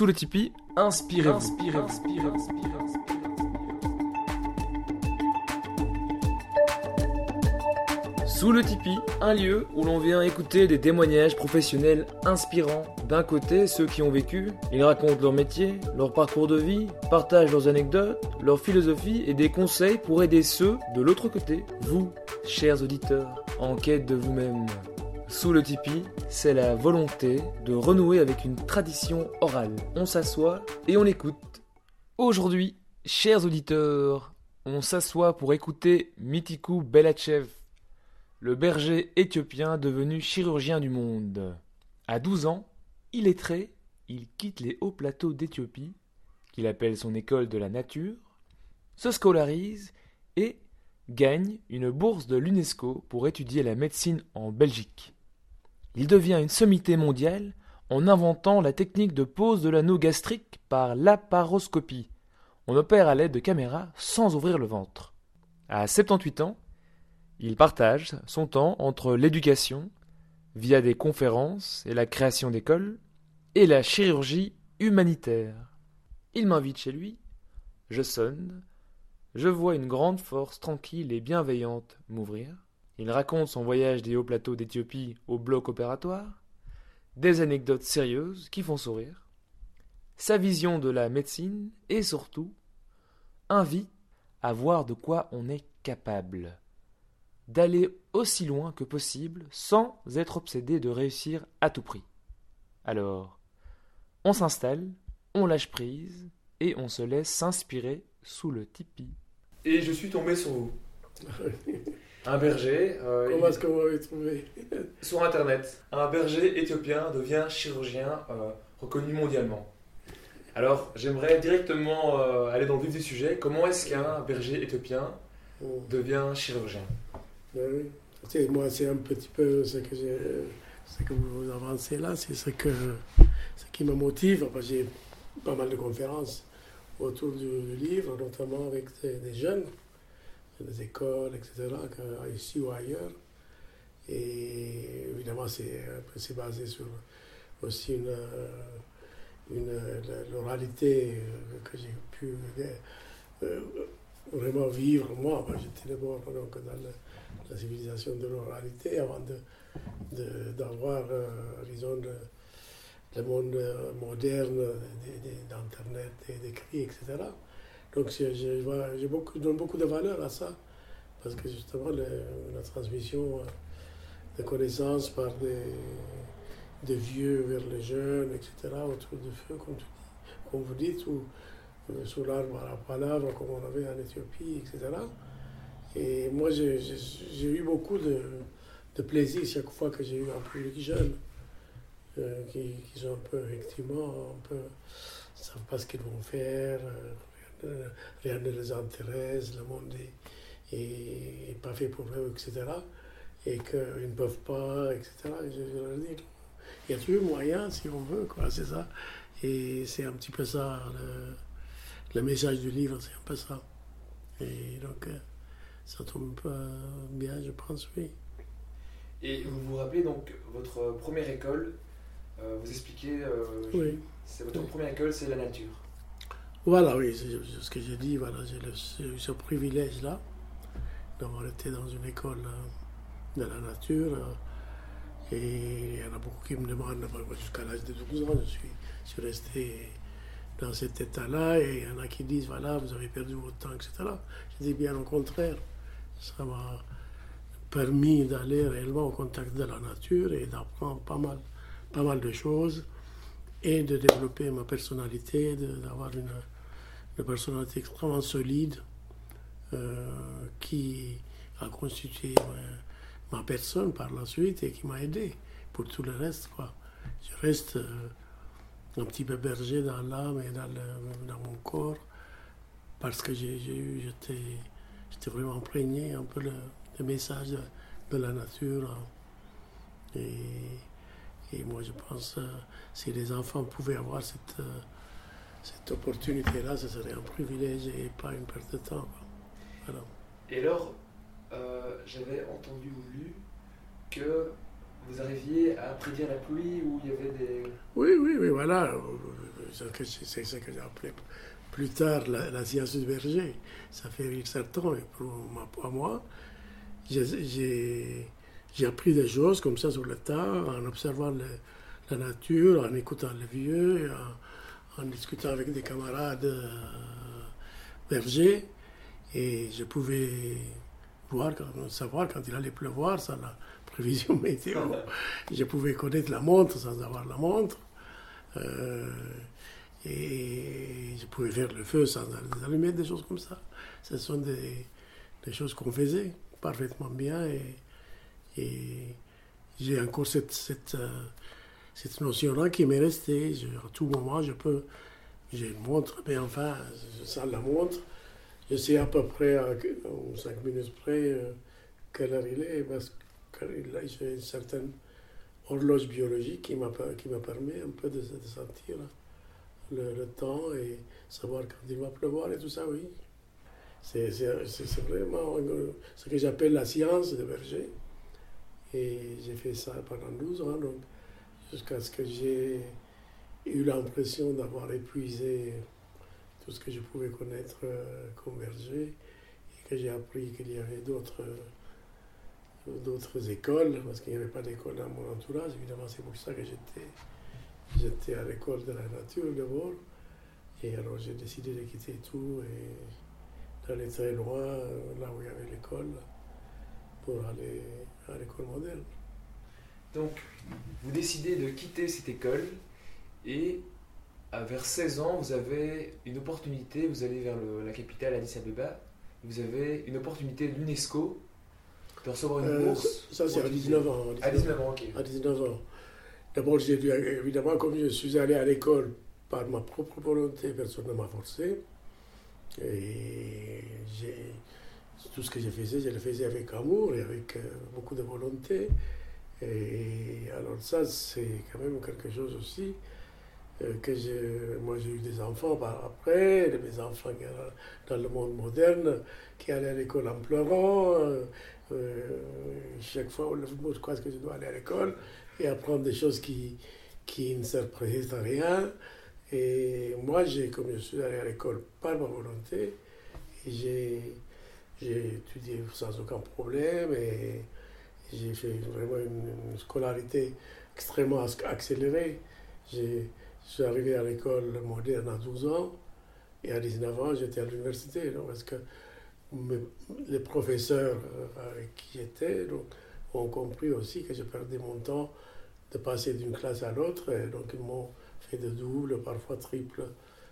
Sous le Tipeee, inspirez-vous. Inspirez Sous le Tipeee, un lieu où l'on vient écouter des témoignages professionnels inspirants. D'un côté, ceux qui ont vécu, ils racontent leur métier, leur parcours de vie, partagent leurs anecdotes, leur philosophie et des conseils pour aider ceux de l'autre côté, vous, chers auditeurs, en quête de vous-même. Sous le Tipeee, c'est la volonté de renouer avec une tradition orale. On s'assoit et on écoute. Aujourd'hui, chers auditeurs, on s'assoit pour écouter Mitiku Belachev, le berger éthiopien devenu chirurgien du monde. À 12 ans, illettré, il quitte les hauts plateaux d'Éthiopie, qu'il appelle son école de la nature, se scolarise et gagne une bourse de l'UNESCO pour étudier la médecine en Belgique. Il devient une sommité mondiale en inventant la technique de pose de l'anneau gastrique par laparoscopie. On opère à l'aide de caméras sans ouvrir le ventre. À 78 ans, il partage son temps entre l'éducation, via des conférences et la création d'écoles, et la chirurgie humanitaire. Il m'invite chez lui, je sonne, je vois une grande force tranquille et bienveillante m'ouvrir. Il raconte son voyage des hauts plateaux d'Éthiopie au bloc opératoire, des anecdotes sérieuses qui font sourire, sa vision de la médecine et surtout invite à voir de quoi on est capable d'aller aussi loin que possible sans être obsédé de réussir à tout prix. Alors, on s'installe, on lâche prise et on se laisse s'inspirer sous le tipi. Et je suis tombé sur vous. Un berger. Euh, Comment est-ce que vous m'avez trouvé Sur internet. Un berger éthiopien devient chirurgien euh, reconnu mondialement. Alors, j'aimerais directement euh, aller dans le vif du sujet. Comment est-ce qu'un berger éthiopien oh. devient chirurgien? Ben oui. Moi, c'est un petit peu ce que, ce que vous avancez là, c'est ce, que, ce qui me motive. J'ai pas mal de conférences autour du, livre, notamment avec des, jeunes, des écoles, etc., ici ou ailleurs. Et évidemment, c'est basé sur aussi une, une l'oralité que j'ai pu euh, vraiment vivre moi. J'étais d'abord dans la civilisation de l'oralité avant d'avoir, de, euh, disons, le, le, monde moderne d'Internet et d'écrit, etc. Donc je, beaucoup, donne beaucoup de valeur à ça, parce que justement la transmission de connaissances par des, vieux vers les jeunes, etc., autour du feu, comme, vous dites, ou euh, sous l'arbre à la palabre, comme on avait en Éthiopie, etc. Et moi, j'ai eu beaucoup de, plaisir chaque fois que j'ai eu un public jeune, euh, qui, qui, sont un peu, effectivement, un peu, savent pas ce qu'ils vont faire, euh, rien, ne les intéresse, le monde est, pas fait pour eux, etc. Et qu'ils ne peuvent pas, etc. je, leur dis, il y a toujours moyen si on veut, quoi, c'est ça. Et c'est un petit peu ça, le, le message du livre, c'est un peu ça. Et donc, euh, ça tombe bien, je pense, oui. Et vous vous rappelez donc votre première école, euh, vous expliquez, euh, oui. c'est votre première école, c'est la nature. Voilà, oui, c'est ce que j'ai dit, voilà, j'ai eu ce privilège-là d'avoir été dans une école euh, de la nature. et il y en a beaucoup qui me demandent, jusqu'à l'âge de 12 ans, je suis, je suis resté dans cet état-là, et il y en a qui disent, voilà, vous avez perdu votre temps, etc. Je dis bien au contraire ça m'a permis d'aller réellement au contact de la nature et d'apprendre pas mal, pas mal de choses et de développer ma personnalité, d'avoir une, personnalité extrêmement solide euh, qui a constitué ma, personne par la suite et qui m'a aidé pour tout le reste. Quoi. Je reste euh, un petit peu berger dans l'âme et dans, dans, mon corps parce que j'ai eu, j'étais vraiment imprégné un peu le, message de, la nature. Et, et, moi, je pense que euh, si les enfants pouvaient avoir cette, euh, cette opportunité-là, ce serait un privilège et pas une perte de temps. Et alors, euh, j'avais entendu ou lu que vous arriviez à prédire la pluie ou il y avait des... Oui, oui, oui, voilà. C'est ce que j'ai appelé plus tard la, science du berger. Ça fait rire certains, et pour, moi, j'ai appris des choses comme ça sur le tas, en observant la nature, en écoutant les vieux, en, discutant avec des camarades euh, bergers. Et je pouvais voir, savoir quand il allait pleuvoir, ça, la prévision météo. je pouvais connaître la montre sans avoir la montre. Euh, et je pouvais faire le feu sans allumer, des choses comme ça. Ce sont des, choses qu'on faisait parfaitement bien. Et, et j'ai encore cette, cette, euh, cette notion-là qui m'est restée. à tout moment, je peux. J'ai une montre, mais enfin, je sens la montre. Je sais à peu près, à 5 minutes près, euh, quelle heure il est, parce que j'ai une certaine horloge biologique qui m'a permis un peu de, sentir le, temps et savoir quand il va pleuvoir et tout ça, oui. C'est vraiment ce que j'appelle la science de berger. Et j'ai fait ça pendant 12 ans, donc jusqu'à ce que j'ai eu l'impression d'avoir épuisé tout ce que je pouvais connaître euh, comme berger et que j'ai appris qu'il y avait d'autres d'autres écoles, parce qu'il n'y avait pas d'école dans mon entourage. Évidemment, c'est pour ça que j'étais J'étais à l'école de la nature d'abord. Et alors j'ai décidé de quitter tout et d'aller très loin, là où il y avait l'école, pour aller à l'école moderne. Donc, vous décidez de quitter cette école et à vers 16 ans, vous avez une opportunité, vous allez vers la capitale Addis Abeba, vous avez une opportunité de l'UNESCO de recevoir une euh, bourse. ça, c'est à 19 ans. À 19 ans, ok. À 19 ans. D'abord, j'ai dû, évidemment, comme je suis allé à l'école par ma propre volonté, personne ne m'a forcé. Et tout ce que je faisais, je le faisais avec amour et avec euh, beaucoup de volonté. Et alors ça, c'est quand même quelque chose aussi euh, que moi j'ai eu des enfants par après, mes enfants dans le monde moderne, qui allaient à l'école en pleurant. Euh, chaque fois, je crois que je dois aller à l'école et apprendre des choses qui, qui ne servent à rien. Et moi, j'ai, comme je suis allé à l'école par ma volonté, j'ai, j'ai étudié sans aucun problème et j'ai fait vraiment une, scolarité extrêmement accélérée. Je suis arrivé à l'école moderne à 12 ans et à 19 ans, j'étais à l'université. Parce que les professeurs euh, avec qui j'étais ont compris aussi que je perdais mon temps de passer d'une classe à l'autre. Et donc, ils m'ont fait de double, parfois triple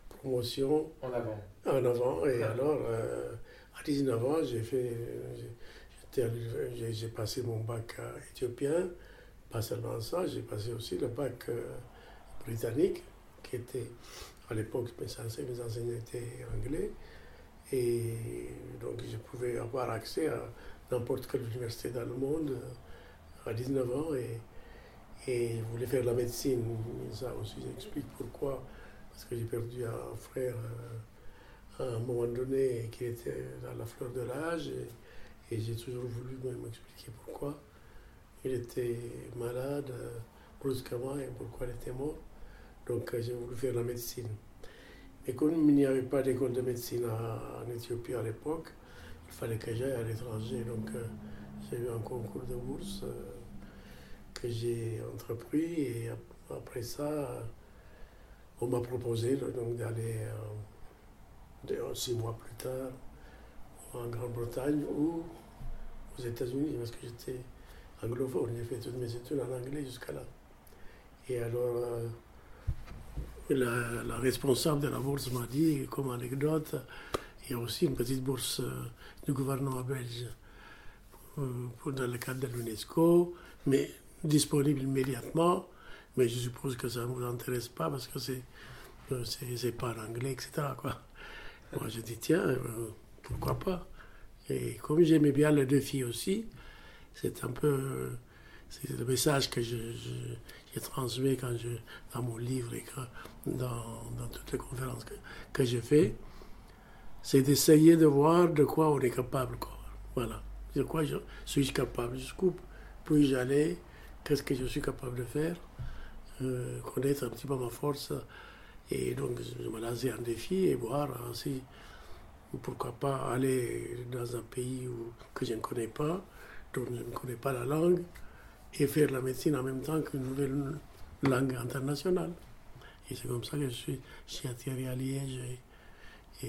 promotion. En avant. En avant. Et alors, euh, à 19 ans, j'ai fait. J'ai passé mon bac éthiopien. Pas seulement ça, j'ai passé aussi le bac euh, britannique, qui était, à l'époque, mes enseignants étaient anglais. Et donc, je pouvais avoir accès à n'importe quelle université dans le monde euh, à 19 ans. Et, et je voulais faire la médecine. Ça aussi, j'explique pourquoi. Parce que j'ai perdu un frère euh, à un moment donné qui était dans la fleur de l'âge. Et, j'ai toujours voulu m'expliquer pourquoi. Il était malade euh, brusquement et pourquoi il était mort. Donc euh, j'ai voulu faire la médecine. Et comme il n'y avait pas d'école de médecine en Éthiopie à l'époque, il fallait que j'aille à l'étranger. Donc j'ai eu un concours de bourse que j'ai entrepris et après ça, on m'a proposé donc d'aller euh, six mois plus tard en Grande-Bretagne ou aux États-Unis parce que j'étais anglophone. J'ai fait toutes mes études en anglais jusqu'à là. Et alors, euh, la, responsable de la bourse m'a dit, comme anecdote, il y a aussi une petite bourse euh, du gouvernement belge pour, dans le cadre de l'UNESCO, mais disponible immédiatement, mais je suppose que ça ne vous intéresse pas parce que c'est euh, c'est pas en anglais, etc. Quoi. Moi, je dis, tiens, euh, pourquoi pas? Et comme j'aimais bien les deux filles aussi, c'est un peu c'est le message que je, je, transmets quand je, dans mon livre et dans, toutes les conférences que, que je fais, c'est d'essayer de voir de quoi on est capable. Quoi. Voilà. De quoi je suis capable? Jusqu'où puis-je aller? Qu'est-ce que je suis capable de faire, euh, connaître un petit peu ma force. Et donc, je me lancer un défi et voir aussi, pourquoi pas aller dans un pays où, que je ne connais pas, dont je ne connais pas la langue, et faire la médecine en même temps qu'une nouvelle langue internationale. Et c'est comme ça que je suis, je atterri à Liège et,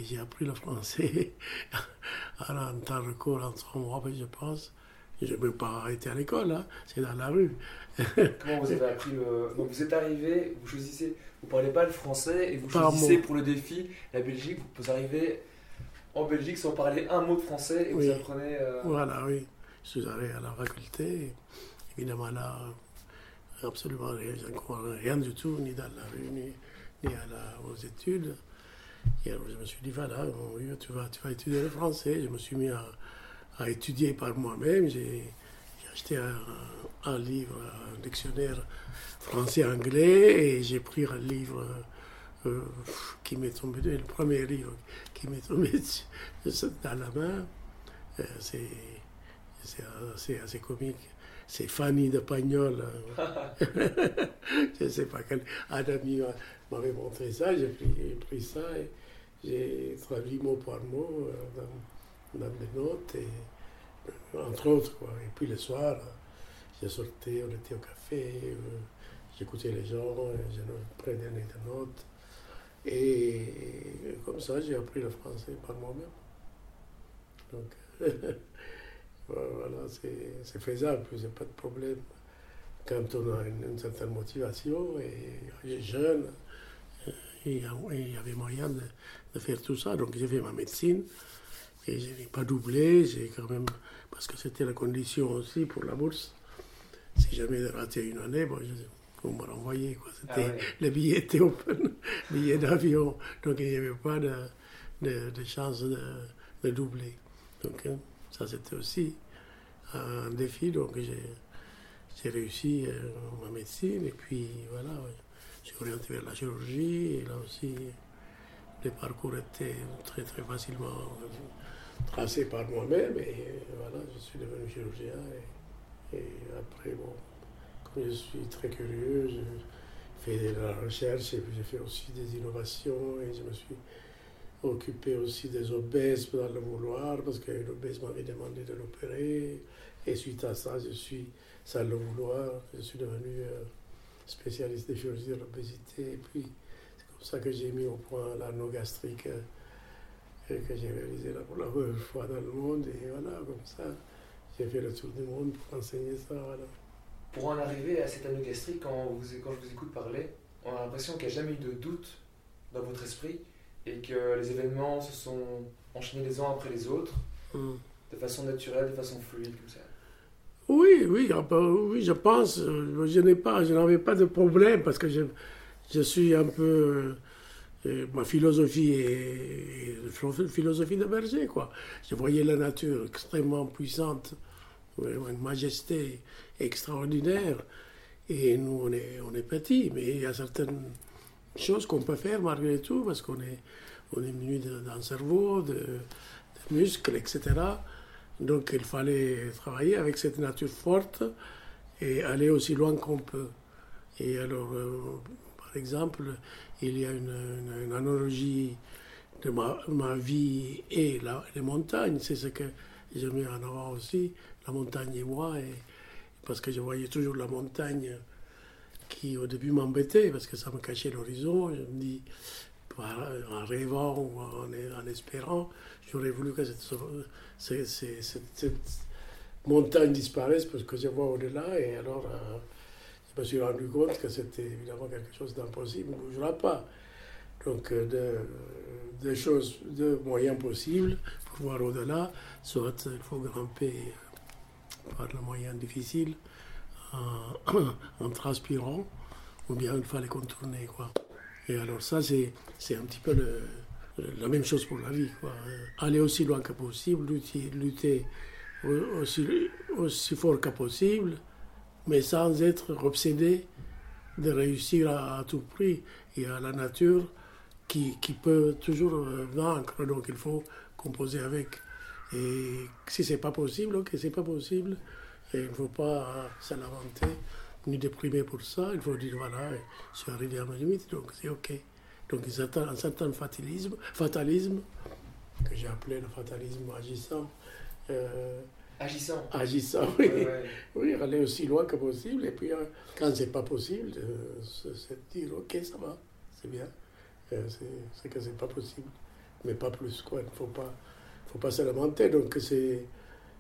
j'ai appris le français en temps record, en trois mois, je pense. Je n'ai même pas arrêté à l'école, hein. c'est dans la rue. Comment vous avez appris le... Donc vous êtes arrivé, vous choisissez, vous ne parlez pas le français et vous choisissez pour le défi la Belgique, vous arrivez en Belgique sans parler un mot de français et vous apprenez... Euh, voilà, oui. Je suis allé à la faculté, évidemment là, absolument rien, rien du tout, ni dans la rue, ni, ni à la, aux études. Et alors je me suis dit, voilà, tu, vas, tu vas étudier le français. Je me suis mis à, à étudier par moi-même. J'ai acheté un, livre, un dictionnaire français-anglais, et j'ai pris un livre euh, qui m'est tombé, le premier livre qui m'est tombé dans la main. Euh, c'est assez comique c'est Fanny de Pagnol. je ne sais pas quel. Un ami m'avait montré ça, j'ai pris, ça et j'ai traduit mot par mot euh, dans, des notes, et, entre autres. Quoi. Et puis le soir, j'ai sorti, on était au café, euh, j'écoutais les gens, je prenais des notes. Et comme ça, j'ai appris le français par moi-même. Donc. Voilà, c'est faisable, il n'y pas de problème. Quand on a une, certaine motivation et jeune, euh, il y avait moyen de, faire tout ça. Donc j'ai fait ma médecine et je n'ai pas doublé, j'ai quand même, parce que c'était la condition aussi pour la bourse. Si jamais de rater une année, bon, on m'a renvoyé. Quoi. Ah c'était, Le billet était open, billet d'avion, donc il n'y avait pas de, de, chance de, de doubler. Donc, hein, ça, c'était aussi un défi. Donc, j'ai réussi euh, ma médecine. Et puis, voilà, j'ai orienté vers la chirurgie. Et là aussi, le parcours était très, très facilement tracé par moi-même. Et voilà, je suis devenu chirurgien. Et, après, bon, comme je suis très curieux, j'ai fait de la recherche et puis j'ai fait aussi des innovations. Et je me suis occupé aussi des obèses dans le vouloir, parce qu'une obèse m'avait demandé de l'opérer. Et suite à ça, je suis, sans le vouloir, je suis devenu euh, spécialiste de chirurgie de l'obésité. Et puis, c'est comme ça que j'ai mis au point l'anneau gastrique que j'ai réalisé pour la première fois dans le monde. Et voilà, comme ça, j'ai fait le tour du monde pour enseigner ça. Voilà. Pour en arriver à cet anneau gastrique, quand, vous, quand je vous écoute parler, on a l'impression qu'il n'y a jamais eu de doute dans votre esprit et que les événements se sont enchaînés les uns après les autres, hmm. de façon naturelle, de façon fluide, comme ça. Oui, oui, oui, je pense. Euh, je n'ai pas, je n'avais pas de problème parce que je, je suis un peu. Euh, ma philosophie est, une philosophie de berger, quoi. Je voyais la nature extrêmement puissante, une majesté extraordinaire. Et nous, on est, on est petits, mais il y a certaines chose qu'on peut faire malgré tout, parce qu'on est, on est muni d'un cerveau, de, muscles, etc. Donc il fallait travailler avec cette nature forte et aller aussi loin qu'on peut. Et alors, euh, par exemple, il y a une, analogie de ma, vie et la, les montagnes. C'est ce que je mets en avant aussi, la montagne et moi. Et, parce que je voyais toujours la montagne qui au début m'embêtait parce que ça me cachait l'horizon. Je me dis, en rêvant ou en, espérant, j'aurais voulu que cette, montagne disparaisse parce que je vois au-delà. Et alors, euh, me suis rendu compte que c'était évidemment quelque chose d'impossible, ne bougera pas. Donc, euh, deux choses, deux moyens possibles pour voir au-delà. Soit il faut grimper par le moyen difficile, en, transpirant, ou bien il fallait contourner. Et alors ça, c'est, un petit peu la même chose pour la vie. Aller aussi loin que possible, lutter, aussi fort que possible, mais sans être obsédé de réussir à, tout prix. Il y a la nature qui, qui peut toujours euh, vaincre, donc il faut composer avec. Et si c'est pas possible, ok, c'est pas possible, il ne faut pas s'en lamenter, ni déprimer pour ça. Il faut dire voilà, je suis arrivé à ma limite, donc c'est OK. Donc il y a un certain fatalisme, fatalisme que j'ai appelé le fatalisme agissant. Euh, agissant Agissant, oui. Oui, aller aussi loin que possible. Et puis, euh, quand c'est pas possible, c'est de dire ok, ça va, c'est bien. Euh, c'est que c'est pas possible. Mais pas plus, quoi. Il ne faut pas, faut pas se lamenter. Donc, c'est.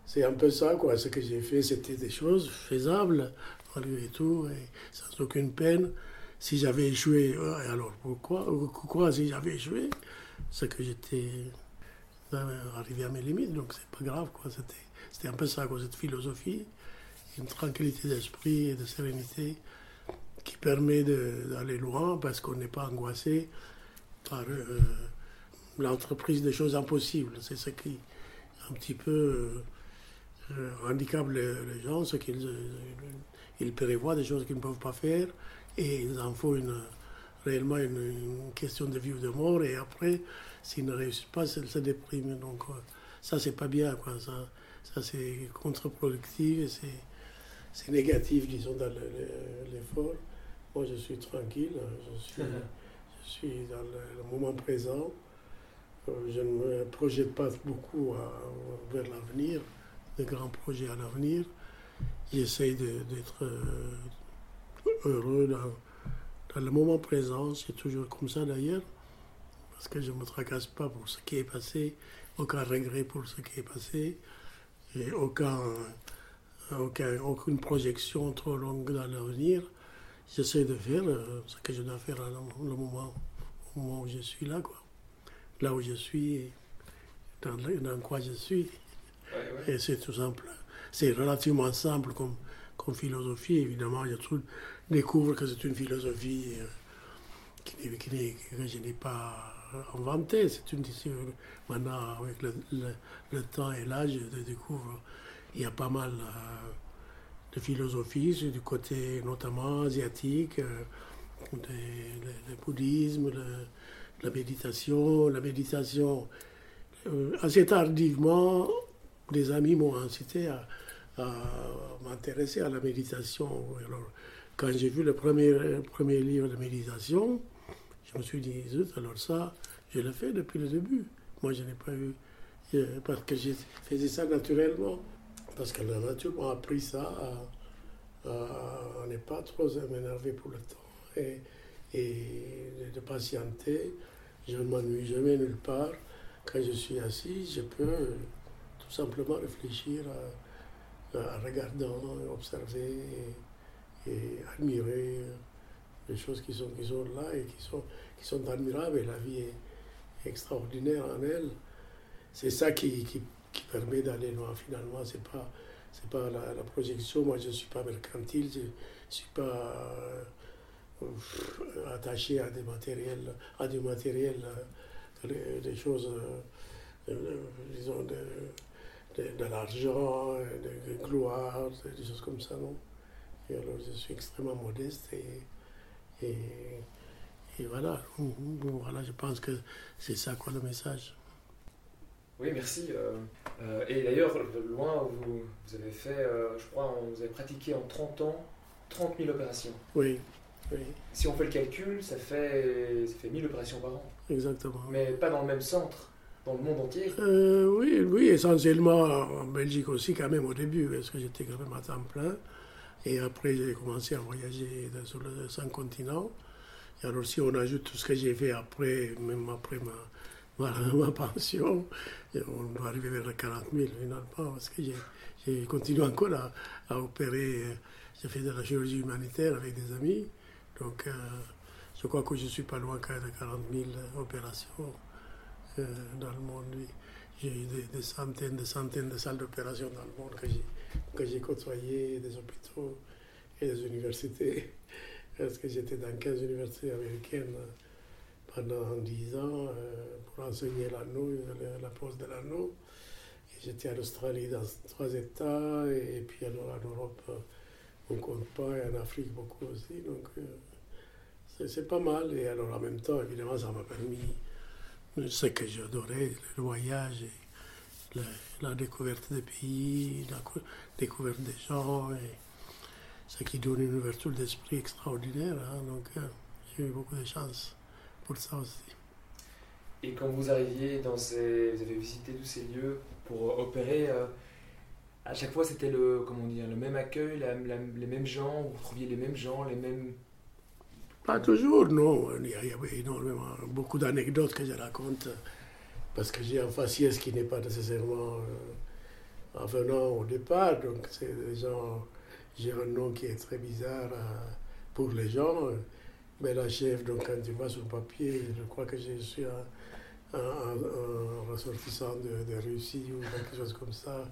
C'est un peu ça, quoi. Ce que j'ai fait, c'était des choses faisables, malgré tout, et sans aucune peine. Si j'avais échoué, alors pourquoi Pourquoi si j'avais échoué C'est que j'étais arrivé à mes limites, donc c'est pas grave, quoi. C'était un peu ça, cette philosophie, une tranquillité d'esprit et de sérénité qui permet d'aller loin parce qu'on n'est pas angoissé par euh, l'entreprise des choses impossibles. C'est ce qui un petit peu euh, handicape les, gens, c'est qu'ils euh, ils prévoient des choses qu'ils ne peuvent pas faire et il en faut une, réellement une, question de vie ou de mort et après, s'ils ne réussissent pas, ils se dépriment. Donc ça, c'est pas bien, quoi. Ça, ça c'est contre-productif et c'est négatif, disons, dans l'effort. Moi, je suis tranquille, je suis, je suis dans le, moment présent. Euh, je ne me projette pas beaucoup vers l'avenir, de grands projets à l'avenir. J'essaye d'être euh, heureux dans, dans, le moment présent. C'est toujours comme ça d'ailleurs, parce que je ne me tracasse pas pour ce qui est passé, aucun regret pour ce qui est passé, et aucun, aucun aucune projection trop longue dans l'avenir j'essaie de faire euh, ce que je dois faire à le moment, au moment où je suis là, quoi. Là où je suis, dans, dans quoi je suis. Et c'est tout simple. C'est relativement simple comme, comme philosophie. Évidemment, il y a tout découvre que c'est une philosophie euh, qui, que je n'ai pas inventée. C'est une maintenant avec le, le, temps et l'âge, je découvre il y a pas mal. Euh, de philosophie, du côté notamment asiatique, euh, le, bouddhisme, la méditation. La méditation, euh, assez tardivement, des amis m'ont incité à, m'intéresser à la méditation. Alors, quand j'ai vu le premier, premier livre de méditation, je me suis dit, alors ça, je l'ai fait depuis le début. Moi, je n'ai pas eu, euh, parce que je faisais ça naturellement parce que la nature m'a appris ça, à, ne pas trop m'énerver pour le temps et, de patienter. Je ne m'ennuie jamais nulle part. Quand je suis assis, je peux tout simplement réfléchir en regardant, observer et, admirer les choses qui sont, qui sont là et qui sont, qui sont admirables. Et la vie est extraordinaire en elle. C'est ça qui, qui permet d'aller loin. Finalement, ce n'est pas, c'est pas la, projection. Moi, je ne suis pas mercantile, je ne suis pas euh, attaché à des matériels, à du matériel, euh, des choses, euh, disons, de, de, l'argent, de, gloire, des choses comme ça, non? Et alors, je suis extrêmement modeste et, et voilà. voilà, je pense que c'est ça quoi le message. Oui, merci. Euh, euh, et d'ailleurs, loin, vous, vous avez fait, euh, je crois, vous avez pratiqué en 30 ans 30 000 opérations. Oui, Si on fait le calcul, ça fait, ça fait 1000 opérations par an. Exactement. Mais pas dans le même centre, dans le monde entier. oui, oui, essentiellement en Belgique aussi, quand même, au début, parce que j'étais quand même à temps plein. Et après, j'ai commencé à voyager sur les cinq continents. Et alors, si on ajoute tout ce que j'ai fait après, même après ma ma pension. on doit arriver vers les 40 000 finalement, parce que j'ai continué encore à, opérer. J'ai fait de la chirurgie humanitaire avec des amis. Donc, euh, je crois que je ne suis pas loin quand de 40 000 opérations euh, dans le monde. J'ai eu des, centaines, des centaines de salles d'opération dans le monde que j'ai côtoyées, des hôpitaux et des universités. Parce que j'étais dans 15 universités américaines pendant 10 ans euh, pour enseigner l'anneau, la pose de l'anneau. J'étais en Australie dans trois États, et, puis alors en Europe, on ne compte pas, et en Afrique beaucoup aussi. Donc euh, c'est pas mal. Et alors en même temps, évidemment, ça m'a permis ce que j'adorais, le voyage la, découverte des pays, la découverte des gens, et ce qui donne une ouverture d'esprit extraordinaire. Hein. donc euh, j'ai eu beaucoup de chance pour ça aussi. Et quand vous arriviez dans ces. Vous avez visité tous ces lieux pour opérer, euh, à chaque fois c'était le, comment dire, le même accueil, les mêmes gens, vous trouviez les mêmes gens, les mêmes. Pas toujours, non. Il y avait énormément, beaucoup d'anecdotes que je raconte parce que j'ai un faciès qui n'est pas nécessairement euh, en venant au départ. Donc c'est des gens. J'ai un nom qui est très bizarre euh, pour les gens. Mais la chef, donc quand tu vois sur papier, je crois que je suis un un, ressortissant de, Russie ou quelque chose comme ça,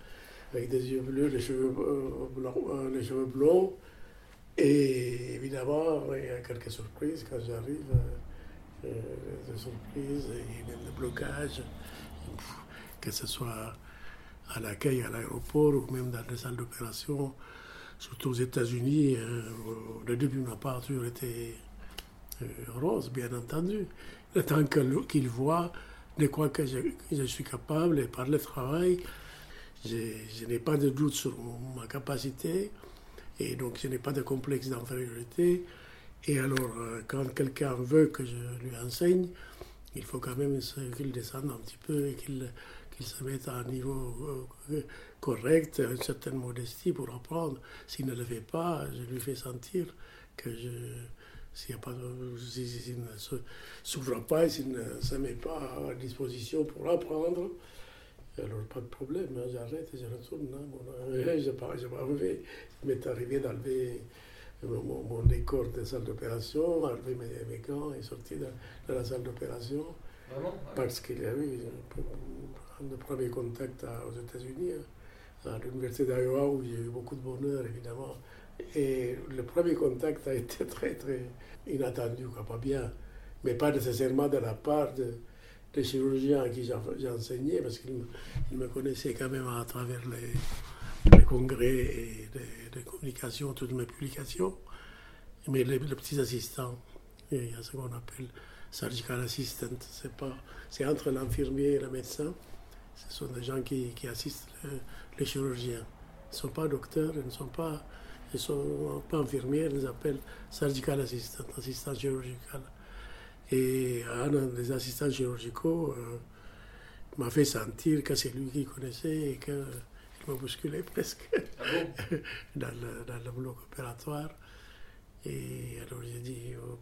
avec des yeux bleus, les cheveux, euh, euh, les cheveux blonds. Et évidemment, il y a quelques surprises quand j'arrive, euh, des surprises et même des blocages, que ce soit à l'accueil à l'aéroport ou même dans les salles d'opération, surtout aux États-Unis. le début n'a pas toujours été rose, bien entendu. Le temps qu'il voit de quoi que je, suis capable et par le travail, je, n'ai pas de doute sur ma capacité et donc je n'ai pas de complexe d'infériorité. Et alors, euh, quand quelqu'un veut que je lui enseigne, il faut quand même qu'il descende un petit peu et qu'il se mette à un niveau euh, correct, une certaine modestie pour apprendre. S'il ne le fait pas, je lui fais sentir que je, s'il ne s'ouvre pas et s'il ne se met pas à disposition pour apprendre, alors pas de problème, hein, j'arrête et je retourne. Hein, je n'ai pas, enlevé. Il m'est arrivé d'enlever mon, décor de salle d'opération, enlever mes, gants et sortir de, la salle d'opération. Vraiment Parce qu'il y a eu un premier contact aux États-Unis, hein, à l'université d'Iowa, où j'ai eu beaucoup de bonheur, évidemment. Et le premier contact a été très, très inattendu, quoi, pas bien, mais pas nécessairement de la part de, des chirurgiens à qui j'ai enseigné, parce qu'ils me connaissaient quand même à travers les, les congrès et les, communications, toutes mes publications. Mais les, petits assistants, il y a ce qu'on appelle surgical assistant, c'est c'est entre l'infirmier et le médecin. Ce sont des gens qui, qui assistent les chirurgiens. Ils ne sont pas docteurs, ils ne sont pas ils sont pas infirmiers, ils les appellent surgical assistant, assistant chirurgical. Et un des assistants chirurgicaux euh, m'a fait sentir que c'est lui qui connaissait et qu'il m'a bousculé presque ah dans, le, dans, le, bloc opératoire. Et alors j'ai dit au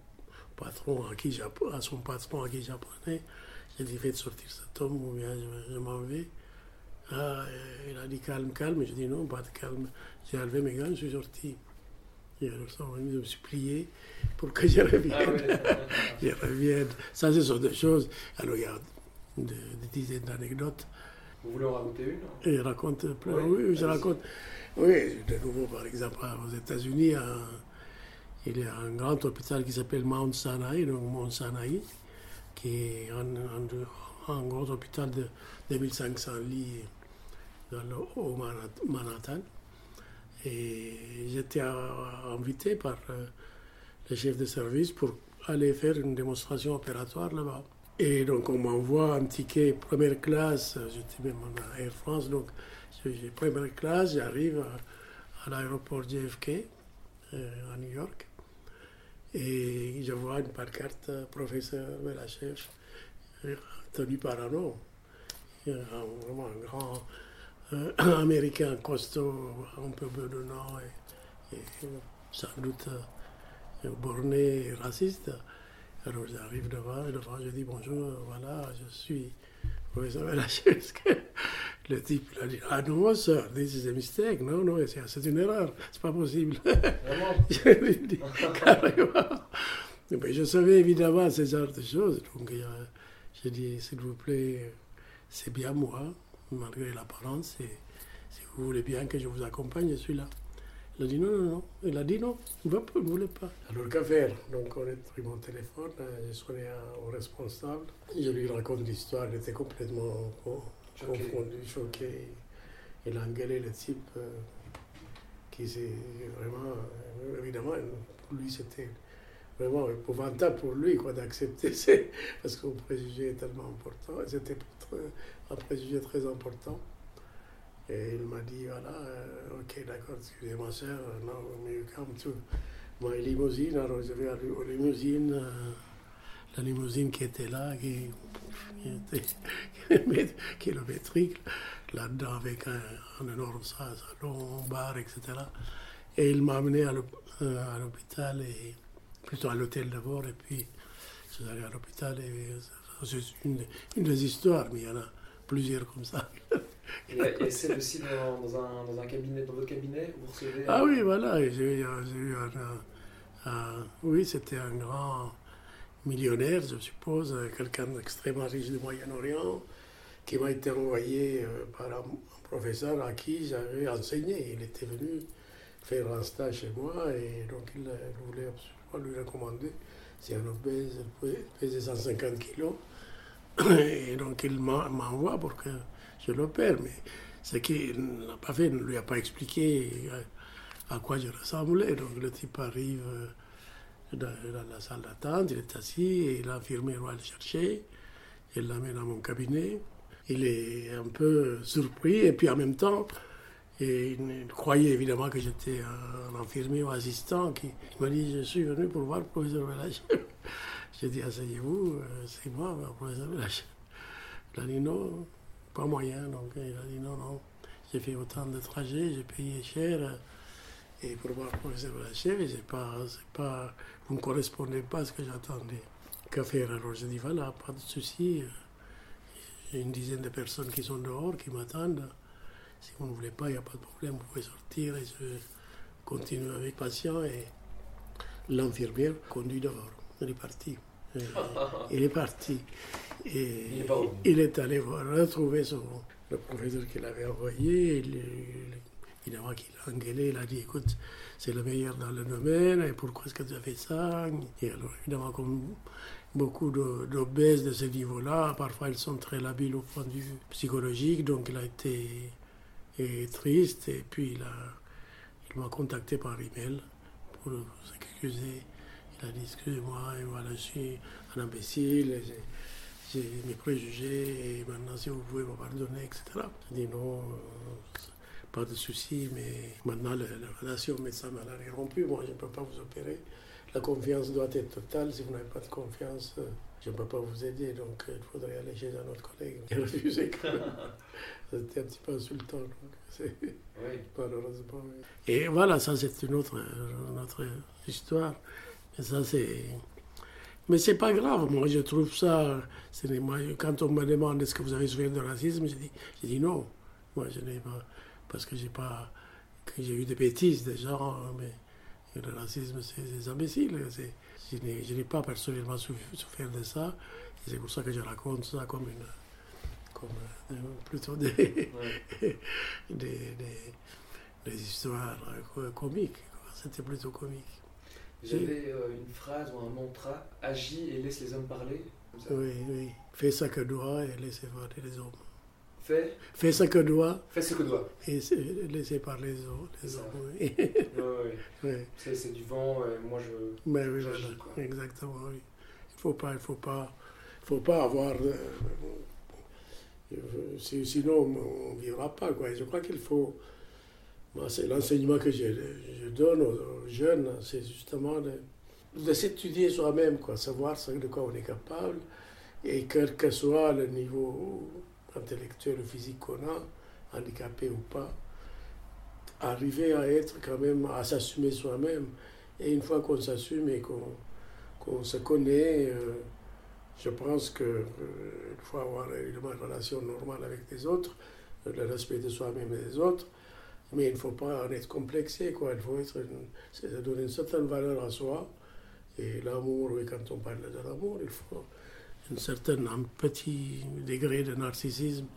patron à, qui à son patron à qui j'apprenais, j'ai dit faites sortir cet homme ou bien je m'en vais. Ah, il a dit calme, calme. J'ai dit non, pas de calme. J'ai enlevé mes gants, je suis sorti. Et alors, ça, je me suis plié pour que je revienne. Ah je revienne. Ça, ce sont des choses. Alors, il y a des, dizaines d'anecdotes. Vous voulez en raconter une Et je raconte plein. Oui, je raconte. Oui, de nouveau, par exemple, aux États-Unis, il y a un grand hôpital qui s'appelle Mount Sinai, donc Mount Sinai, qui est un, un, un gros hôpital de 2500 lits dans le haut Manhattan. Et j'étais invité par euh, le chef de service pour aller faire une démonstration opératoire là-bas. Et donc on m'envoie un ticket première classe, j'étais même en Air France, donc première classe, j'arrive à, l'aéroport JFK euh, à New York. Et je vois une pancarte professeur de la chef tenu par un homme, vraiment un grand euh, américain costaud, un peu bedonnant et, et sans doute euh, borné et raciste. Alors j'arrive devant et devant je dis bonjour, voilà, je suis professeur chaise. Le type a dit Ah non, sir, this is a mistake. Non, non, c'est une erreur, c'est pas possible. Vraiment? Je lui dis carrément. Mais je savais évidemment ce genre de choses. Donc je dis S'il vous plaît, c'est bien moi malgré l'apparence. Et si vous voulez bien que je vous accompagne, je suis là. Il a dit non, non, non. Il a dit non, il ne voulait pas. Alors qu'à faire Donc on a pris mon téléphone, j'ai sonné au responsable. Je lui raconte l'histoire, il était complètement confondu, choqué. Il a engueulé le type euh, qui s'est vraiment. Euh, évidemment, pour lui c'était vraiment épouvantable pour lui quoi, d'accepter, parce que mon préjugé est tellement important, c'était un préjugé très important. Et il m'a dit, voilà, euh, ok, d'accord, excusez-moi, sœur, non, mais come to my limousine. Alors, je vais à la limousine, euh, la limousine qui était là, qui, qui était kilométrique, là-dedans, avec un, un énorme salon, bar, etc. Et il m'a amené à euh, l'hôpital, et plutôt à l'hôtel d'abord, et puis je suis allé à l'hôpital, et c'est une, une des histoires, mais il y en a plusieurs comme ça. Et, c'est aussi dans, un, dans, un, cabinet, dans votre cabinet, vous recevez Ah oui, voilà, j'ai eu un, oui, c'était un grand millionnaire, je suppose, quelqu'un d'extrêmement riche du Moyen-Orient, qui m'a été envoyé euh, par un professeur à qui j'avais enseigné. Il était venu faire un stage chez moi et donc il voulait absolument lui recommander. C'est un obèse, il pesait 150 kilos. Et donc il m'envoie pour que je l'opère. Mais ce qu'il n'a pas fait, ne lui a pas expliqué à quoi je ressemblais. Donc le type arrive euh, dans, la salle d'attente, il est assis et l'infirmière va le chercher. Il l'amène à mon cabinet. Il est un peu surpris et puis en même temps, il croyait évidemment que j'étais un infirmier ou assistant qui m'a dit Je suis venu pour voir le professeur Village. J'ai dit Asseyez-vous, euh, c'est moi, le professeur Village. Il a dit Non, pas moyen. Donc il a dit non, non, j'ai fait autant de trajets, j'ai payé cher. Et pour voir le professeur chef, c'est pas, pas, vous ne correspondez pas à ce que j'attendais. Qu'à faire Alors j'ai dit voilà, pas de souci. J'ai une dizaine de personnes qui sont dehors, qui m'attendent. Si vous ne voulez pas, il n'y a pas de problème, vous pouvez sortir et je continue avec patient. Et l'infirmière conduit dehors. Elle est partie. il est parti. Et il est, allé retrouver son, le professeur qu'il avait envoyé. Il, évidemment qu'il a engueulé, il a dit écoute, c'est le meilleur dans le domaine, et pourquoi est-ce que tu as fait ça? Et alors, évidemment, comme beaucoup d'obèses de, ce niveau-là, parfois ils sont très labiles au point de vue psychologique, donc il a été triste, et puis il m'a contacté par email pour s'excuser. Il a dit excusez-moi, voilà, je suis un imbécile j'ai mes préjugés et maintenant si vous pouvez me pardonner, etc. Je dis non, euh, pas de souci, mais maintenant la, relation médecin-malade est rompue, moi je ne peux pas vous opérer. La confiance doit être totale, si vous n'avez pas de confiance, euh, je ne peux pas vous aider, donc euh, il faudrait aller chez un autre collègue. Il refusé C'était un petit peu insultant, donc malheureusement. Et voilà, ça c'est une autre, une autre histoire. Et ça c'est mais c'est pas grave, moi je trouve ça. Moi, quand on me demande est-ce que vous avez souffert de racisme, j'ai dit, dit non. Moi je n'ai pas. Parce que j'ai pas. j'ai eu des bêtises des gens, mais le racisme c'est des imbéciles. Je n'ai pas personnellement souffert de ça. C'est pour ça que je raconte ça comme une. Comme euh, plutôt des, des, des, histoires euh, comiques. C'était plutôt comique. J'avais euh, une phrase ou un mantra agis et laisse les hommes parler. Oui, oui. Fais ce que doit et laissez parler les hommes. Fais? Fais ce que doit. Fais ce que doit. Et laissez parler les hommes. Les hommes oui. oui, C'est du vent, moi je. Mais oui, voilà. Exactement, oui. Il ne faut pas, il faut pas, il faut pas avoir. Euh, euh, sinon, on ne vivra pas. Quoi. Je crois qu'il faut c'est l'enseignement que je, donne aux, jeunes, c'est justement de, s'étudier soi-même, quoi, savoir de quoi on est capable, et quel que soit le niveau intellectuel ou physique qu'on a, handicapé ou pas, arriver à être quand même, à s'assumer soi-même. Et une fois qu'on s'assume et qu'on se connaît, euh, je pense qu'il euh, faut avoir une relation normale avec les autres, le respect de soi-même et des autres, mais il ne faut pas en être complexé, quoi. Il faut être donner une certaine valeur à soi. Et l'amour, oui, quand on parle de l'amour, il faut un certain, un petit degré de narcissisme,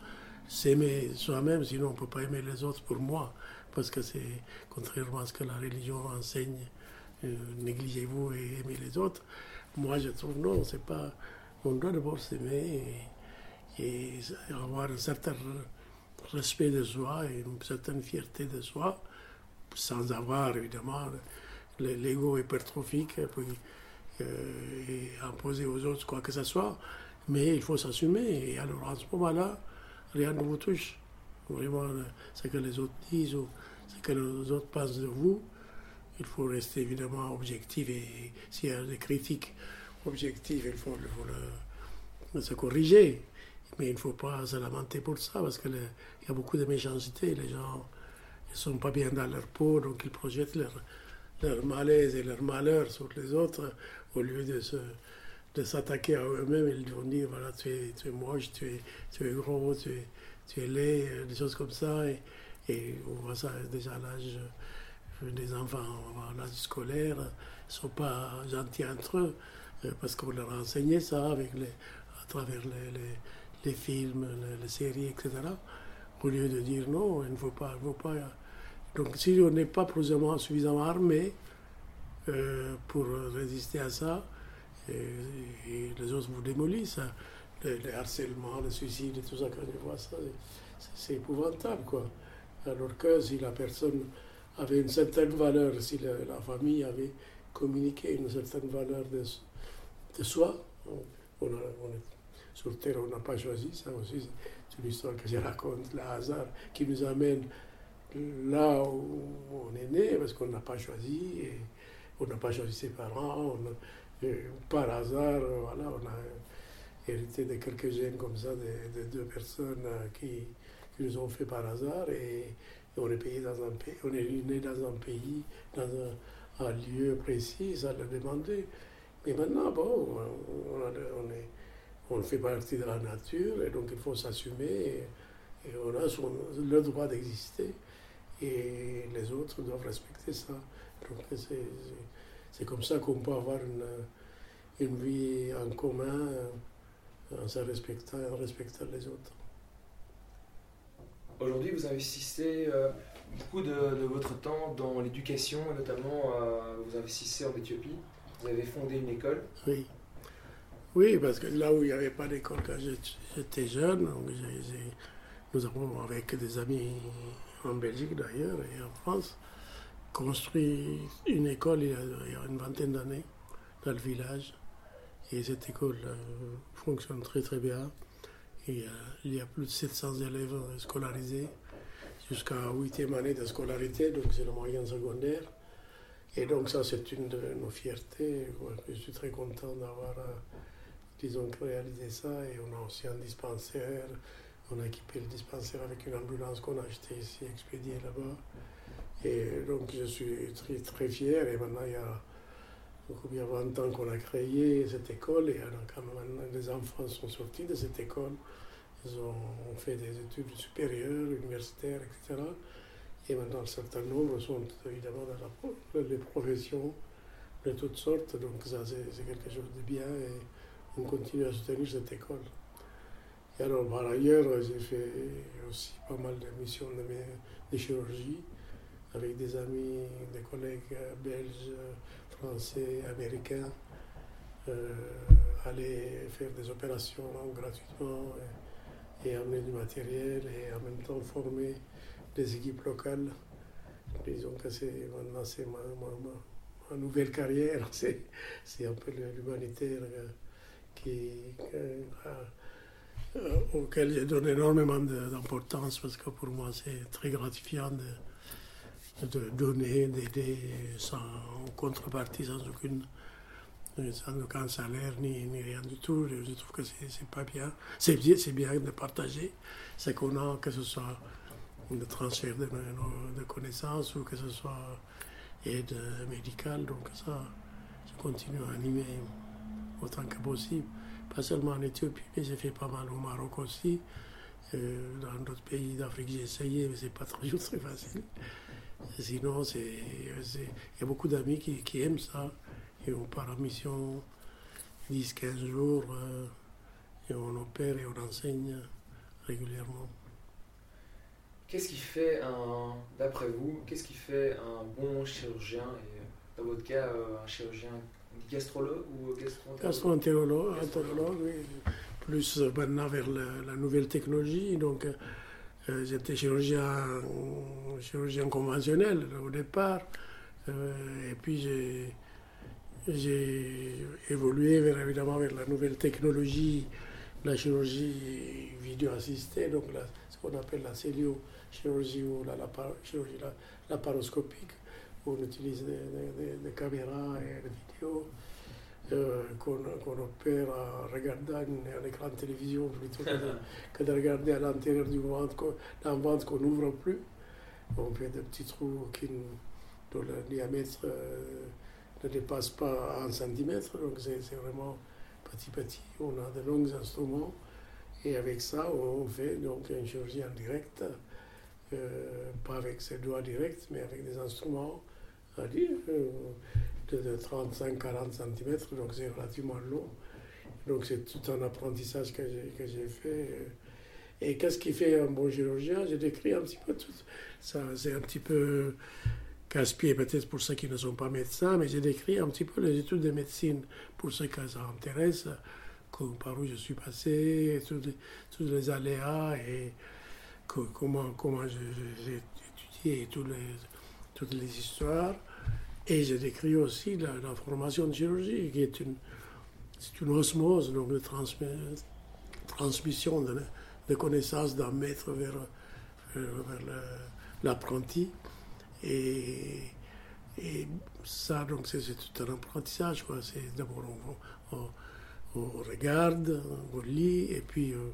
s'aimer soi-même, sinon on ne peut pas aimer les autres pour moi. Parce que c'est contrairement à ce que la religion enseigne, euh, négligez-vous et aimez les autres. Moi, je trouve non, c'est pas. On doit d'abord s'aimer et, et, avoir un certain respect de soi et une certaine fierté de soi, sans avoir évidemment l'ego hypertrophique. et imposer aux autres quoi que ce soit, mais il faut s'assumer. Et alors, à ce moment-là, rien ne vous touche. Vraiment, ce que les autres disent ou ce que les autres pensent de vous, il faut rester évidemment objectif. Et s'il y a des critiques objectives, il faut, se corriger. Mais il ne faut pas se lamenter pour ça, parce qu'il y a beaucoup de méchanceté. Les gens ne sont pas bien dans leur peau, donc ils projettent leur, malaise et leur malheur sur les autres, au lieu de s'attaquer à eux-mêmes, ils vont dire voilà, tu es, tu es moche, tu es, tu es gros, tu es, tu es laid, euh, des choses comme ça. Et, on voit ça déjà à l'âge des enfants, à l'âge scolaire, ils ne sont pas gentils entre eux, euh, parce qu'on leur a enseigné ça avec à travers les, les films, les, séries, etc. Au lieu de dire non, il ne faut pas. Il faut pas donc si on n'est pas suffisamment armé euh, pour résister à ça, les autres vous démolissent. Hein. Le, harcèlement, le suicide et tout ça, quand je vois ça, c'est épouvantable, quoi. Alors que si la personne avait une certaine valeur, si la, famille avait communiqué une certaine valeur de, de soi, on, est, sur Terre, on n'a pas choisi, ça aussi, c'est une histoire que je raconte, le hasard qui nous amène là où on est né, parce qu'on n'a pas choisi, on n'a pas choisi ses parents, par hasard, voilà, on a hérité de quelques gènes comme ça, de, deux personnes euh, qui, nous ont fait par hasard et, on est payé dans un pays, on est né dans un pays, dans un, lieu précis, ça l'a demandé. Mais maintenant, bon, on, on, est, on fait partie de la nature et donc il faut s'assumer et, on a le droit d'exister et les autres doivent respecter ça. Donc c'est c'est comme ça qu'on peut avoir une, une, vie en commun euh, en se respectant et en respectant les autres. Aujourd'hui, vous investissez euh, beaucoup de, votre temps dans l'éducation, notamment euh, vous investissez en Éthiopie. Vous avez fondé une école. Oui. Oui, parce que là où il n'y avait pas d'école quand j'étais jeune, nous avons, avec des amis en Belgique d'ailleurs et en France, construit une école il y a, une vingtaine d'années dans le village. Et cette école euh, fonctionne très très bien. Et, euh, il y a plus de 700 élèves scolarisés jusqu'à 8e année de scolarité, donc c'est le moyen secondaire. Et donc ça c'est une de nos fiertés. Je suis très content d'avoir, euh, disons, réalisé ça. Et on a aussi un dispensaire. On a équipé le dispensaire avec une ambulance qu'on a achetée ici, expédiée là-bas. Et donc je suis très, très fier. Et maintenant, il y a beaucoup bien 20 ans qu'on a créé cette école. Et alors, quand les enfants sont sortis de cette école, ils ont fait des études supérieures, universitaires, etc. Et maintenant, un certain nombre sont évidemment dans les professions de toutes sortes. Donc, ça, c'est quelque chose de bien. On continue à soutenir cette école. Et alors, par ailleurs, j'ai fait aussi pas mal de missions de, chirurgie avec des amis, des collègues belges, français, américains, euh, aller faire des opérations gratuitement et, amener du matériel et en même temps former des équipes locales. Disons que c'est maintenant c'est ma, nouvelle carrière, c'est, un peu l'humanitaire euh, auquel je donne énormément d'importance parce que pour moi c'est très gratifiant de, donner, d'aider sans contrepartie, sans aucune sans aucun salaire ni, rien du tout. Je trouve que c'est pas bien. C'est bien, de partager ce qu'on a, que ce soit le transfert de, connaissances ou que ce soit aide médicale. Donc ça, je continue à animer autant que possible. Pas seulement en Éthiopie, mais j'ai fait pas mal au Maroc aussi. Euh, dans d'autres pays d'Afrique, j'ai essayé, mais c'est pas toujours très facile. Sinon, il y a beaucoup d'amis qui, qui, aiment ça. Et on part en mission 10-15 jours euh, et on opère et on enseigne régulièrement. Qu'est-ce qui fait, d'après vous, qu'est-ce qui fait un bon chirurgien? Et dans votre cas, euh, un chirurgien gastrologue ou gastroentérologue Gastroentérologue, oui. Plus euh, maintenant vers la, nouvelle technologie. Donc, euh, j'étais chirurgien, chirurgien conventionnel au départ. Euh, et puis j'ai évolué vers, évidemment vers la nouvelle technologie, la chirurgie vidéo assistée, donc ce qu'on appelle la cellio-chirurgie ou la, chirurgie laparoscopique, où on utilise des, caméras et des vidéos. Euh, qu'on opère en regardant un écran de télévision plutôt que de, regarder à l'intérieur du ventre, d'un ventre qu'on n'ouvre plus. On fait des petits trous qui, dont le diamètre euh, ne dépasse pas un centimètre, donc c'est vraiment petit petit. On a de longs instruments et avec ça, on fait donc une chirurgie en direct, euh, pas avec ses doigts directs, mais avec des instruments euh, de, 35-40 cm, donc c'est relativement long. Donc c'est tout un apprentissage que j'ai fait. Et qu'est-ce qui fait un bon chirurgien? J'ai décrit un petit peu tout ça. C'est un petit peu casse-pied peut-être pour ceux qui ne sont pas médecins, mais j'ai décrit un petit peu les études de médecine pour ceux qui ça intéresse, par où je suis passé, tous les, les aléas et comment, comment j'ai étudié toutes les, toutes les histoires. Et j'ai décrit aussi la, formation de chirurgie, qui est une, c'est une osmose, donc de transmission de, connaissances d'un maître vers, vers l'apprenti. Et, et, ça, donc, c'est, tout un apprentissage. C'est, d'abord, on, regarde, on lit, et puis euh,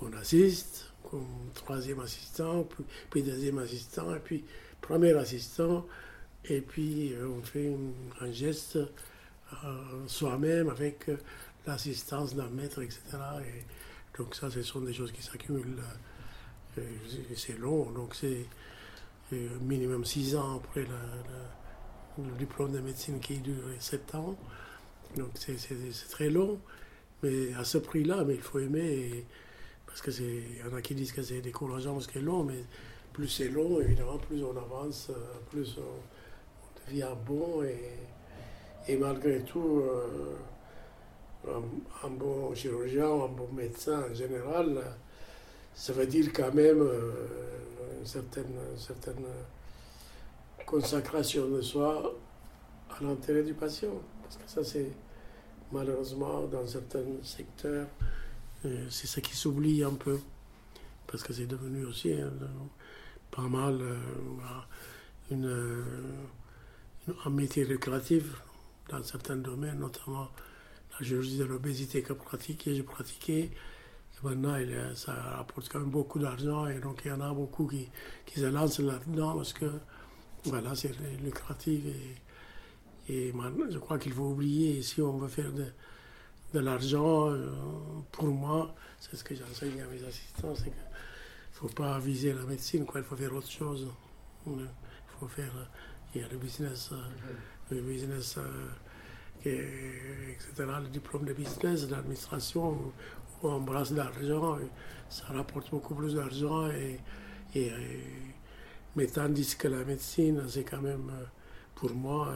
on assiste comme troisième assistant, puis deuxième assistant, et puis premier assistant. Et puis, euh, on fait un geste euh, soi-même avec euh, l'assistance d'un maître, etc. Et donc ça, ce sont des choses qui s'accumulent. c'est long, donc c'est minimum six ans après le diplôme de médecine qui dure sept ans. Donc c'est très long, mais à ce prix-là, mais il faut aimer, parce que il y en a qui disent que c'est décourageant parce que c'est long, mais plus c'est long, évidemment, plus on avance, plus on, devient bon et, malgré tout, euh, un, bon chirurgien, un bon médecin en général, ça veut dire quand même euh, une certaine, certaine consacration de soi à l'intérêt du patient. Parce que ça, c'est malheureusement dans certains secteurs, euh, c'est ce qui s'oublie un peu. Parce que c'est devenu aussi pas mal une un métier lucratif dans certains domaines, notamment la chirurgie de l'obésité que j'ai pratiqué. Et maintenant, ça rapporte quand même beaucoup d'argent et donc il y en a beaucoup qui, qui se lancent là-dedans parce que voilà, c'est lucratif. Et, et je crois qu'il faut oublier, si on veut faire de, de l'argent, euh, pour moi, c'est ce que j'enseigne à mes assistants, faut pas viser la médecine, quoi, il faut faire autre chose. Il faut faire il y a le business, euh, le business euh, etc., le diplôme de business, l'administration, où on embrasse l'argent, ça rapporte beaucoup plus d'argent. Et, et, mais tandis que la médecine, c'est quand même, euh, pour moi,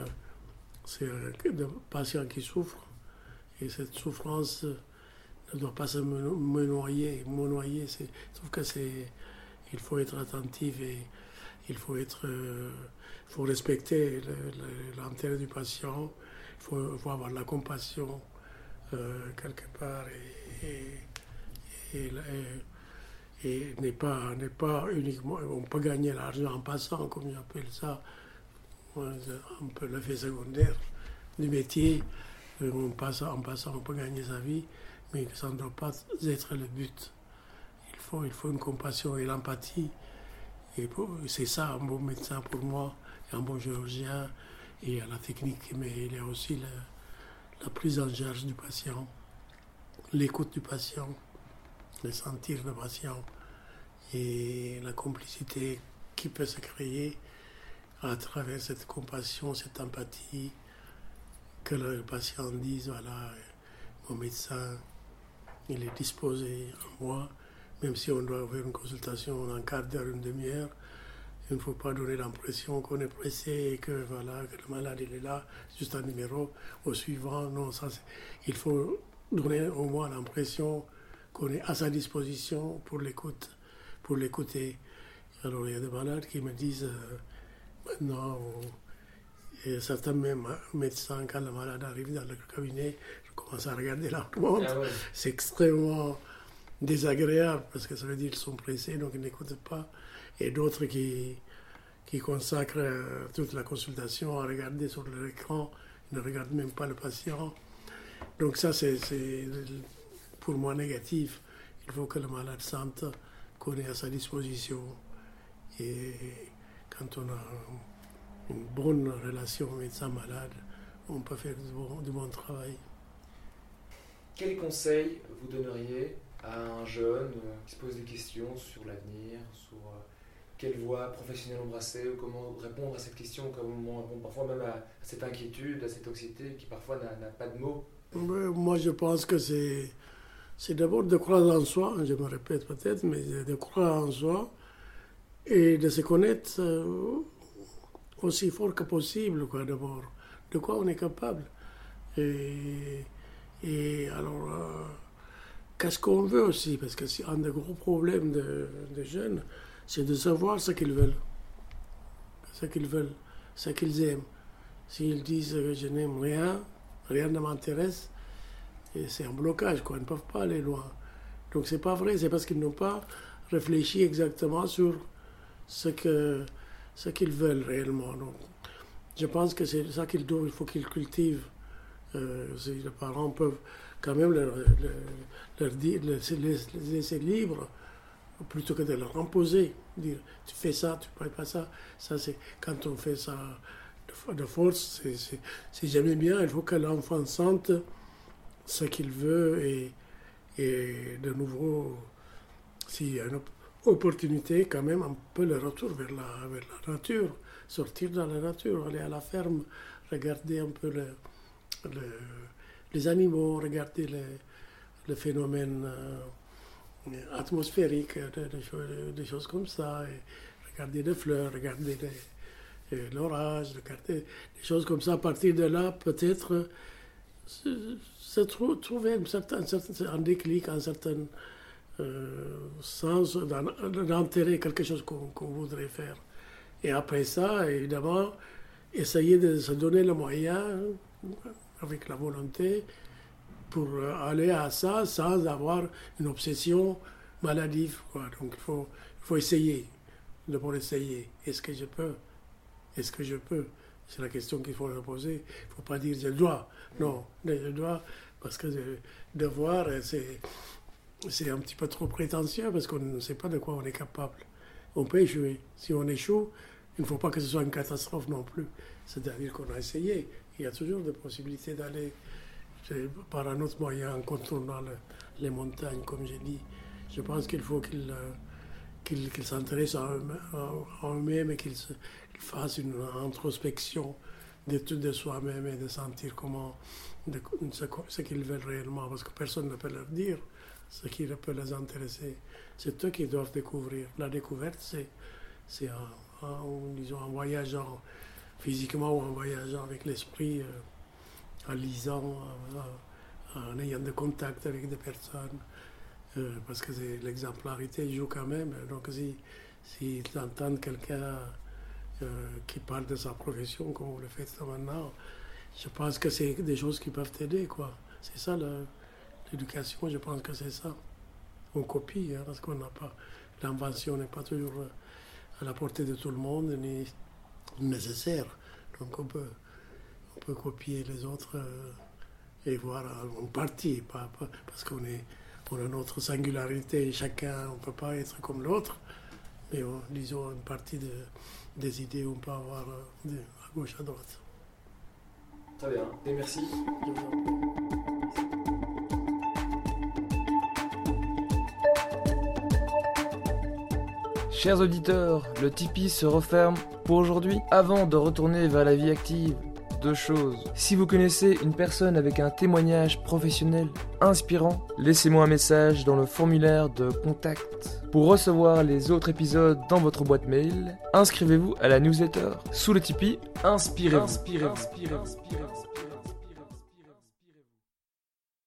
c'est des patients qui souffrent. Et cette souffrance ne doit pas se me noyer. Me noyer, que c'est, il faut être attentif et il faut être il faut respecter l'intérêt du patient, il faut, avoir la compassion euh, quelque part et, et, n'est pas, pas uniquement, on peut gagner l'argent en passant, comme j'appelle ça, un peu l'effet secondaire du métier. En passant, en passant, on peut gagner sa vie, mais ça ne doit pas être le but. Il faut, il faut une compassion et l'empathie. Et c'est ça un bon médecin pour moi un bon chirurgien et à la technique, mais il y a aussi la, prise en charge du patient, l'écoute du patient, le sentir le patient et la complicité qui peut se créer à travers cette compassion, cette empathie, que le patient dise, voilà, mon médecin, il est disposé à moi, même si on doit avoir une consultation en un quart d'heure, une demi-heure, il ne faut pas donner l'impression qu'on est pressé et que, voilà, que le malade il est là, juste un numéro au suivant. Non, ça, il faut donner au moins l'impression qu'on est à sa disposition pour l'écoute, pour l'écouter. Alors il y a des malades qui me disent euh, maintenant, certains même médecins, quand le malade arrive dans le cabinet, commence à regarder leur montre. Ah ouais. C'est extrêmement désagréable parce que ça veut dire qu'ils sont pressés, donc ils n'écoutent pas. Et d'autres qui, qui consacrent euh, toute la consultation à regarder sur l'écran, ils ne regardent même pas le patient. Donc ça, c'est c'est pour moi négatif. Il faut que le malade sente qu'on est à sa disposition. Et quand on a une bonne relation médecin-malade, on peut faire du bon, du bon travail. Quel conseil vous donneriez à un jeune euh, qui se pose des questions sur l'avenir, sur euh, quelle voie professionnelle embrasser, ou comment répondre à cette question, comment répondre parfois même à, cette inquiétude, à cette anxiété qui parfois n'a pas de mots? Moi, je pense que c'est, d'abord de croire en soi, je me répète peut-être, mais de, de croire en soi et de se connaître euh, aussi fort que possible, quoi, d'abord. De quoi on est capable. Et, et alors, euh, qu'est-ce qu'on veut aussi? Parce que c'est un des gros problèmes de- des jeunes, c'est de savoir ce qu'ils veulent. Ce qu'ils veulent, ce qu'ils aiment. S'ils disent que je n'aime rien, rien ne m'intéresse, c'est un blocage, quoi. Ils ne peuvent pas aller loin. Donc c'est pas vrai, c'est parce qu'ils n'ont pas réfléchi exactement sur ce ce qu'ils veulent réellement. Donc, je pense que c'est ça qu'il faut qu'ils cultivent. Euh, les parents peuvent quand même leur, dire, les, laisser libres plutôt que de leur imposer. Dire tu fais ça, tu ne fais pas ça. Ça, quand on fait ça de, fo- de force, c'est- jamais bien. Il faut que l'enfant sente ce qu'il veut et, de nouveau, s'il y a une op- opportunité, quand même un peu le retour vers la, vers la nature, sortir dans la nature, aller à la ferme, regarder un peu le- le- les animaux, regarder les, les phénomènes euh, atmosphériques, des, des choses, comme ça, regarder les fleurs, regarder euh, l'orage, regarder des choses comme ça. À partir de là, peut-être euh, se, se trou- trouver un certain, un certain- un déclic, un certain euh, sens d'en- d'intérêt, quelque chose qu'on voudrait faire. Et après ça, évidemment, essayer de se donner le moyen, avec la volonté, pour euh, aller à ça sans avoir une obsession maladive. Quoi. Donc il faut, il faut essayer, d'abord essayer. Est-ce que je peux? Est-ce que je peux? C'est la question qu'il faut se poser. Il ne faut pas dire je dois. Non, je dois, parce que devoir, euh, c'est un petit peu trop prétentieux parce qu'on ne sait pas de quoi on est capable. On peut échouer. Si on échoue, il ne faut pas que ce soit une catastrophe non plus. C'est-à-dire qu'on a essayé. Il y a toujours des possibilités d'aller par un autre moyen en contournant le- les montagnes, comme j'ai dit. Je pense qu'il faut qu'il euh, qu'il qu'il s'intéresse à eux- à- à eux-mêmes et qu'il se- qu'il fasse une introspection d'étude de soi-même et de sentir comment, ce, qu- ce qu'ils veulent réellement, parce que personne ne peut leur dire ce qui peut les intéresser. C'est eux qui doivent découvrir. La découverte, c'est en, en, en physiquement ou en voyageant avec l'esprit. euh, en lisant, en, ayant des contacts avec des personnes, euh, parce que l'exemplarité joue quand même. Donc si, si tu entends quelqu'un euh, qui parle de sa profession, comme vous le faites maintenant, je pense que c'est des choses qui peuvent t'aider. quoi. C'est ça l'éducation, je pense que c'est ça. On copie, hein, parce qu'on n'a pas... L'invention n'est pas toujours à la portée de tout le monde, ni nécessaire. Donc on peut on peut copier les autres euh, et voir en partie, pas, pas- parce qu'on est, a notre singularité, chacun, on ne peut pas être comme l'autre, mais on- disons une partie de- des idées, on peut avoir euh, de- à gauche, à droite. Très bien, et merci. Chers auditeurs, le Tipeee se referme pour aujourd'hui. Avant de retourner vers la vie active, deux choses. Si vous connaissez une personne avec un témoignage professionnel inspirant, laissez-moi un message dans le formulaire de contact. Pour recevoir les autres épisodes dans votre boîte mail, inscrivez-vous à la newsletter sous le Tipeee. Inspirez-vous.